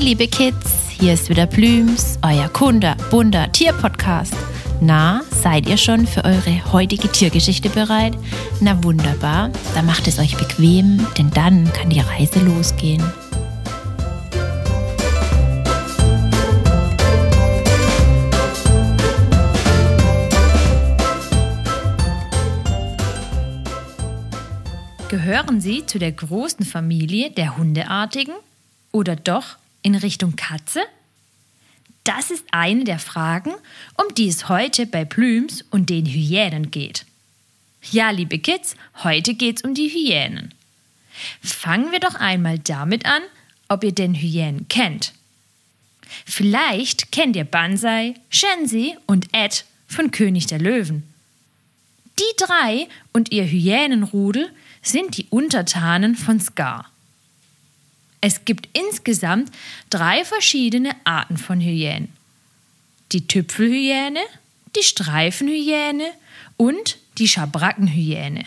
Liebe Kids, hier ist wieder Blüms, euer Kunde, bunter Tierpodcast. Na, seid ihr schon für eure heutige Tiergeschichte bereit? Na wunderbar, dann macht es euch bequem, denn dann kann die Reise losgehen. Gehören Sie zu der großen Familie der Hundeartigen? Oder doch in Richtung Katze? Das ist eine der Fragen, um die es heute bei Blüms und den Hyänen geht. Ja, liebe Kids, heute geht's um die Hyänen. Fangen wir doch einmal damit an, ob ihr den Hyänen kennt. Vielleicht kennt ihr Banzai, Shensi und Ed von König der Löwen. Die drei und ihr Hyänenrudel sind die Untertanen von Scar. Es gibt insgesamt drei verschiedene Arten von Hyänen. Die Tüpfelhyäne, die Streifenhyäne und die Schabrackenhyäne.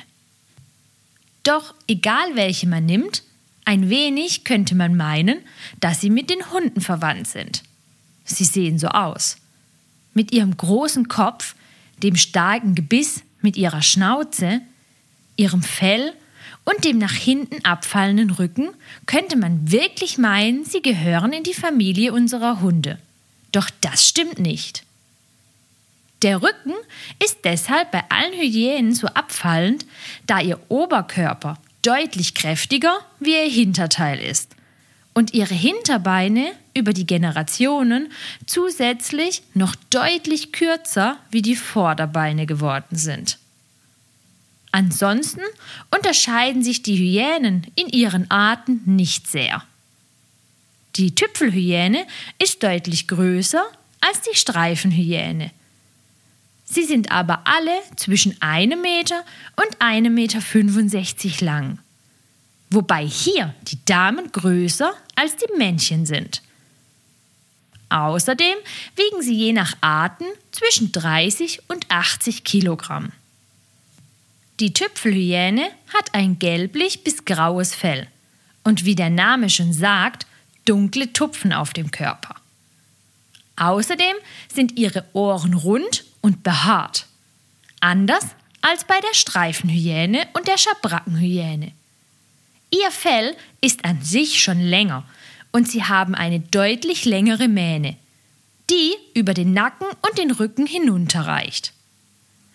Doch egal welche man nimmt, ein wenig könnte man meinen, dass sie mit den Hunden verwandt sind. Sie sehen so aus. Mit ihrem großen Kopf, dem starken Gebiss, mit ihrer Schnauze, ihrem Fell und dem nach hinten abfallenden Rücken könnte man wirklich meinen, sie gehören in die Familie unserer Hunde. Doch das stimmt nicht. Der Rücken ist deshalb bei allen Hyänen so abfallend, da ihr Oberkörper deutlich kräftiger wie ihr Hinterteil ist und ihre Hinterbeine über die Generationen zusätzlich noch deutlich kürzer wie die Vorderbeine geworden sind. Ansonsten unterscheiden sich die Hyänen in ihren Arten nicht sehr. Die Tüpfelhyäne ist deutlich größer als die Streifenhyäne. Sie sind aber alle zwischen einem Meter und einem Meter 65 lang. Wobei hier die Damen größer als die Männchen sind. Außerdem wiegen sie je nach Arten zwischen 30 und 80 Kilogramm. Die Tüpfelhyäne hat ein gelblich bis graues Fell und wie der Name schon sagt, dunkle Tupfen auf dem Körper. Außerdem sind ihre Ohren rund und behaart. Anders als bei der Streifenhyäne und der Schabrackenhyäne. Ihr Fell ist an sich schon länger und sie haben eine deutlich längere Mähne, die über den Nacken und den Rücken hinunterreicht.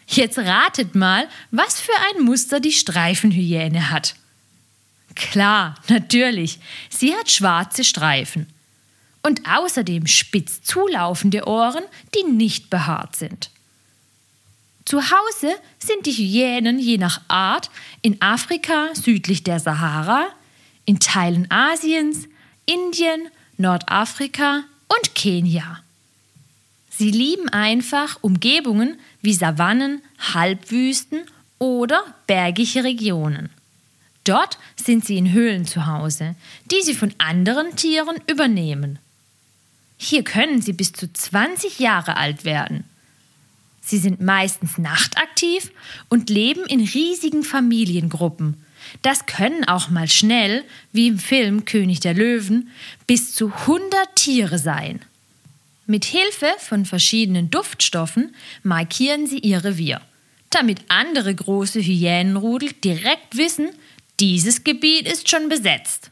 Jetzt ratet mal, was für ein Muster die Streifenhyäne hat. Klar, natürlich, sie hat schwarze Streifen. Und außerdem spitz zulaufende Ohren, die nicht behaart sind. Zu Hause sind die Hyänen je nach Art in Afrika südlich der Sahara, in Teilen Asiens, Indien, Nordafrika und Kenia. Sie lieben einfach Umgebungen wie Savannen, Halbwüsten oder bergige Regionen. Dort sind sie in Höhlen zu Hause, die sie von anderen Tieren übernehmen. Hier können sie bis zu 20 Jahre alt werden. Sie sind meistens nachtaktiv und leben in riesigen Familiengruppen. Das können auch mal schnell, wie im Film König der Löwen, bis zu 100 Tiere sein. Mit Hilfe von verschiedenen Duftstoffen markieren sie ihr Revier, damit andere große Hyänenrudel direkt wissen, dieses Gebiet ist schon besetzt.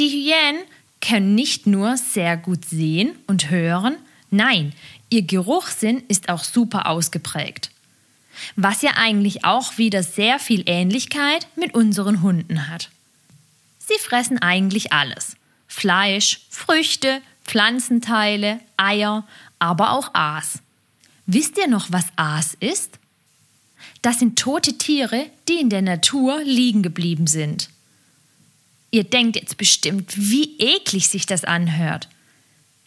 Die Hyänen können nicht nur sehr gut sehen und hören, nein, ihr Geruchssinn ist auch super ausgeprägt. Was ja eigentlich auch wieder sehr viel Ähnlichkeit mit unseren Hunden hat. Sie fressen eigentlich alles. Fleisch, Früchte, Pflanzenteile, Eier, aber auch Aas. Wisst ihr noch, was Aas ist? Das sind tote Tiere, die in der Natur liegen geblieben sind. Ihr denkt jetzt bestimmt, wie eklig sich das anhört.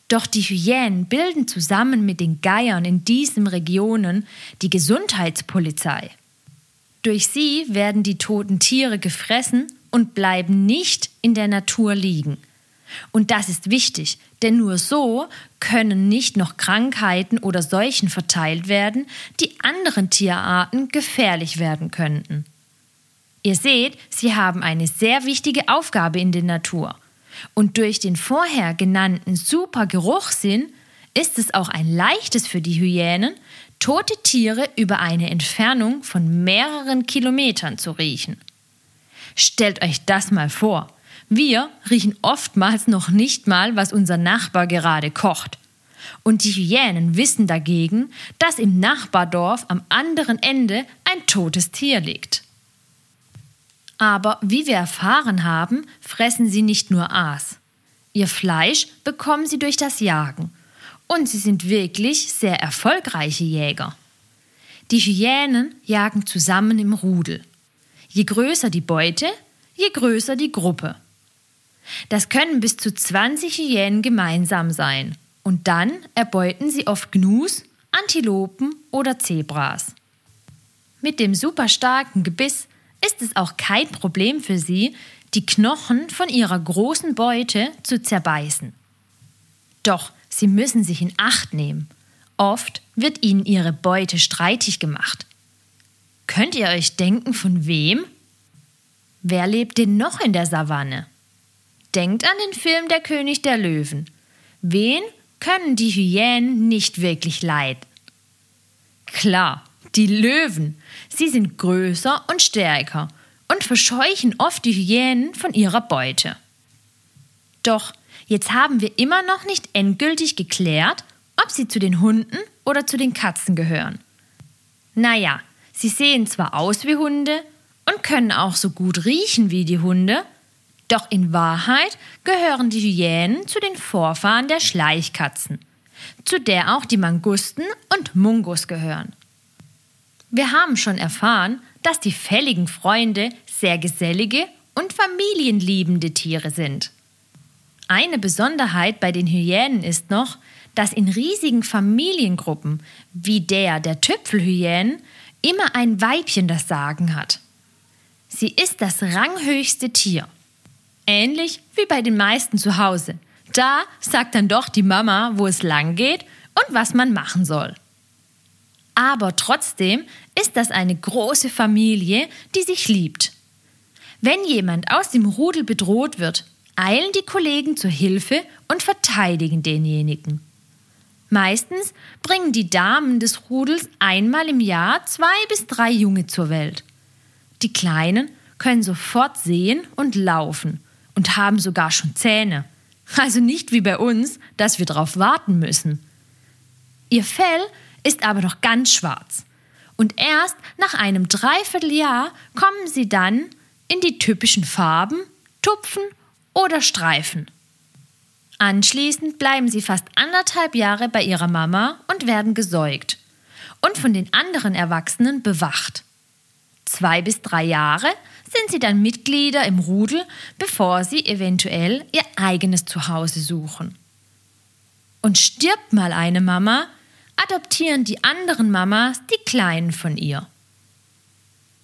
Doch die Hyänen bilden zusammen mit den Geiern in diesen Regionen die Gesundheitspolizei. Durch sie werden die toten Tiere gefressen und bleiben nicht in der Natur liegen. Und das ist wichtig, denn nur so können nicht noch Krankheiten oder Seuchen verteilt werden, die anderen Tierarten gefährlich werden könnten. Ihr seht, sie haben eine sehr wichtige Aufgabe in der Natur. Und durch den vorher genannten super Geruchssinn ist es auch ein leichtes für die Hyänen, tote Tiere über eine Entfernung von mehreren Kilometern zu riechen. Stellt euch das mal vor. Wir riechen oftmals noch nicht mal, was unser Nachbar gerade kocht. Und die Hyänen wissen dagegen, dass im Nachbardorf am anderen Ende ein totes Tier liegt. Aber wie wir erfahren haben, fressen sie nicht nur Aas. Ihr Fleisch bekommen sie durch das Jagen. Und sie sind wirklich sehr erfolgreiche Jäger. Die Hyänen jagen zusammen im Rudel. Je größer die Beute, je größer die Gruppe. Das können bis zu 20 Hyänen gemeinsam sein. Und dann erbeuten sie oft Gnus, Antilopen oder Zebras. Mit dem superstarken Gebiss ist es auch kein Problem für sie, die Knochen von ihrer großen Beute zu zerbeißen. Doch sie müssen sich in Acht nehmen. Oft wird ihnen ihre Beute streitig gemacht. Könnt ihr euch denken, von wem? Wer lebt denn noch in der Savanne? Denkt an den Film Der König der Löwen. Wen können die Hyänen nicht wirklich leiden? Klar, die Löwen. Sie sind größer und stärker und verscheuchen oft die Hyänen von ihrer Beute. Doch jetzt haben wir immer noch nicht endgültig geklärt, ob sie zu den Hunden oder zu den Katzen gehören. Naja, sie sehen zwar aus wie Hunde und können auch so gut riechen wie die Hunde, doch in Wahrheit gehören die Hyänen zu den Vorfahren der Schleichkatzen, zu der auch die Mangusten und Mungus gehören. Wir haben schon erfahren, dass die fälligen Freunde sehr gesellige und familienliebende Tiere sind. Eine Besonderheit bei den Hyänen ist noch, dass in riesigen Familiengruppen wie der der Tüpfelhyänen immer ein Weibchen das Sagen hat. Sie ist das ranghöchste Tier. Ähnlich wie bei den meisten zu Hause. Da sagt dann doch die Mama, wo es lang geht und was man machen soll. Aber trotzdem ist das eine große Familie, die sich liebt. Wenn jemand aus dem Rudel bedroht wird, eilen die Kollegen zur Hilfe und verteidigen denjenigen. Meistens bringen die Damen des Rudels einmal im Jahr zwei bis drei Junge zur Welt. Die Kleinen können sofort sehen und laufen und haben sogar schon Zähne. Also nicht wie bei uns, dass wir darauf warten müssen. Ihr Fell ist aber noch ganz schwarz. Und erst nach einem Dreivierteljahr kommen sie dann in die typischen Farben, Tupfen oder Streifen. Anschließend bleiben sie fast anderthalb Jahre bei ihrer Mama und werden gesäugt und von den anderen Erwachsenen bewacht. Zwei bis drei Jahre sind sie dann Mitglieder im Rudel, bevor sie eventuell ihr eigenes Zuhause suchen. Und stirbt mal eine Mama, adoptieren die anderen Mamas die Kleinen von ihr.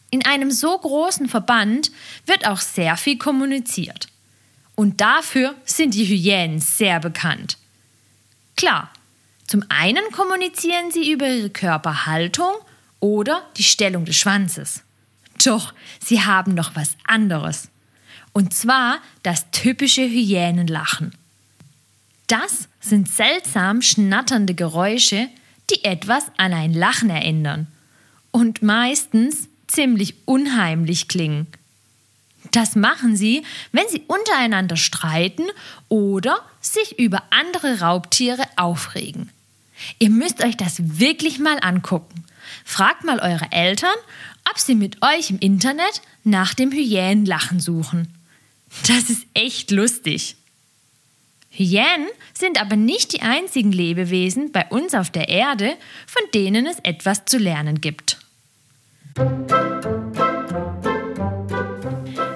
In einem so großen Verband wird auch sehr viel kommuniziert. Und dafür sind die Hyänen sehr bekannt. Klar, zum einen kommunizieren sie über ihre Körperhaltung oder die Stellung des Schwanzes. Doch sie haben noch was anderes. Und zwar das typische Hyänenlachen. Das sind seltsam schnatternde Geräusche, die etwas an ein Lachen erinnern und meistens ziemlich unheimlich klingen. Das machen sie, wenn sie untereinander streiten oder sich über andere Raubtiere aufregen. Ihr müsst euch das wirklich mal angucken. Fragt mal eure Eltern, ob sie mit euch im Internet nach dem Hyänenlachen suchen. Das ist echt lustig. Hyänen sind aber nicht die einzigen Lebewesen bei uns auf der Erde, von denen es etwas zu lernen gibt.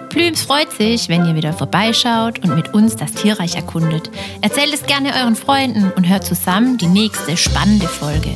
Plüms freut sich, wenn ihr wieder vorbeischaut und mit uns das Tierreich erkundet. Erzählt es gerne euren Freunden und hört zusammen die nächste spannende Folge.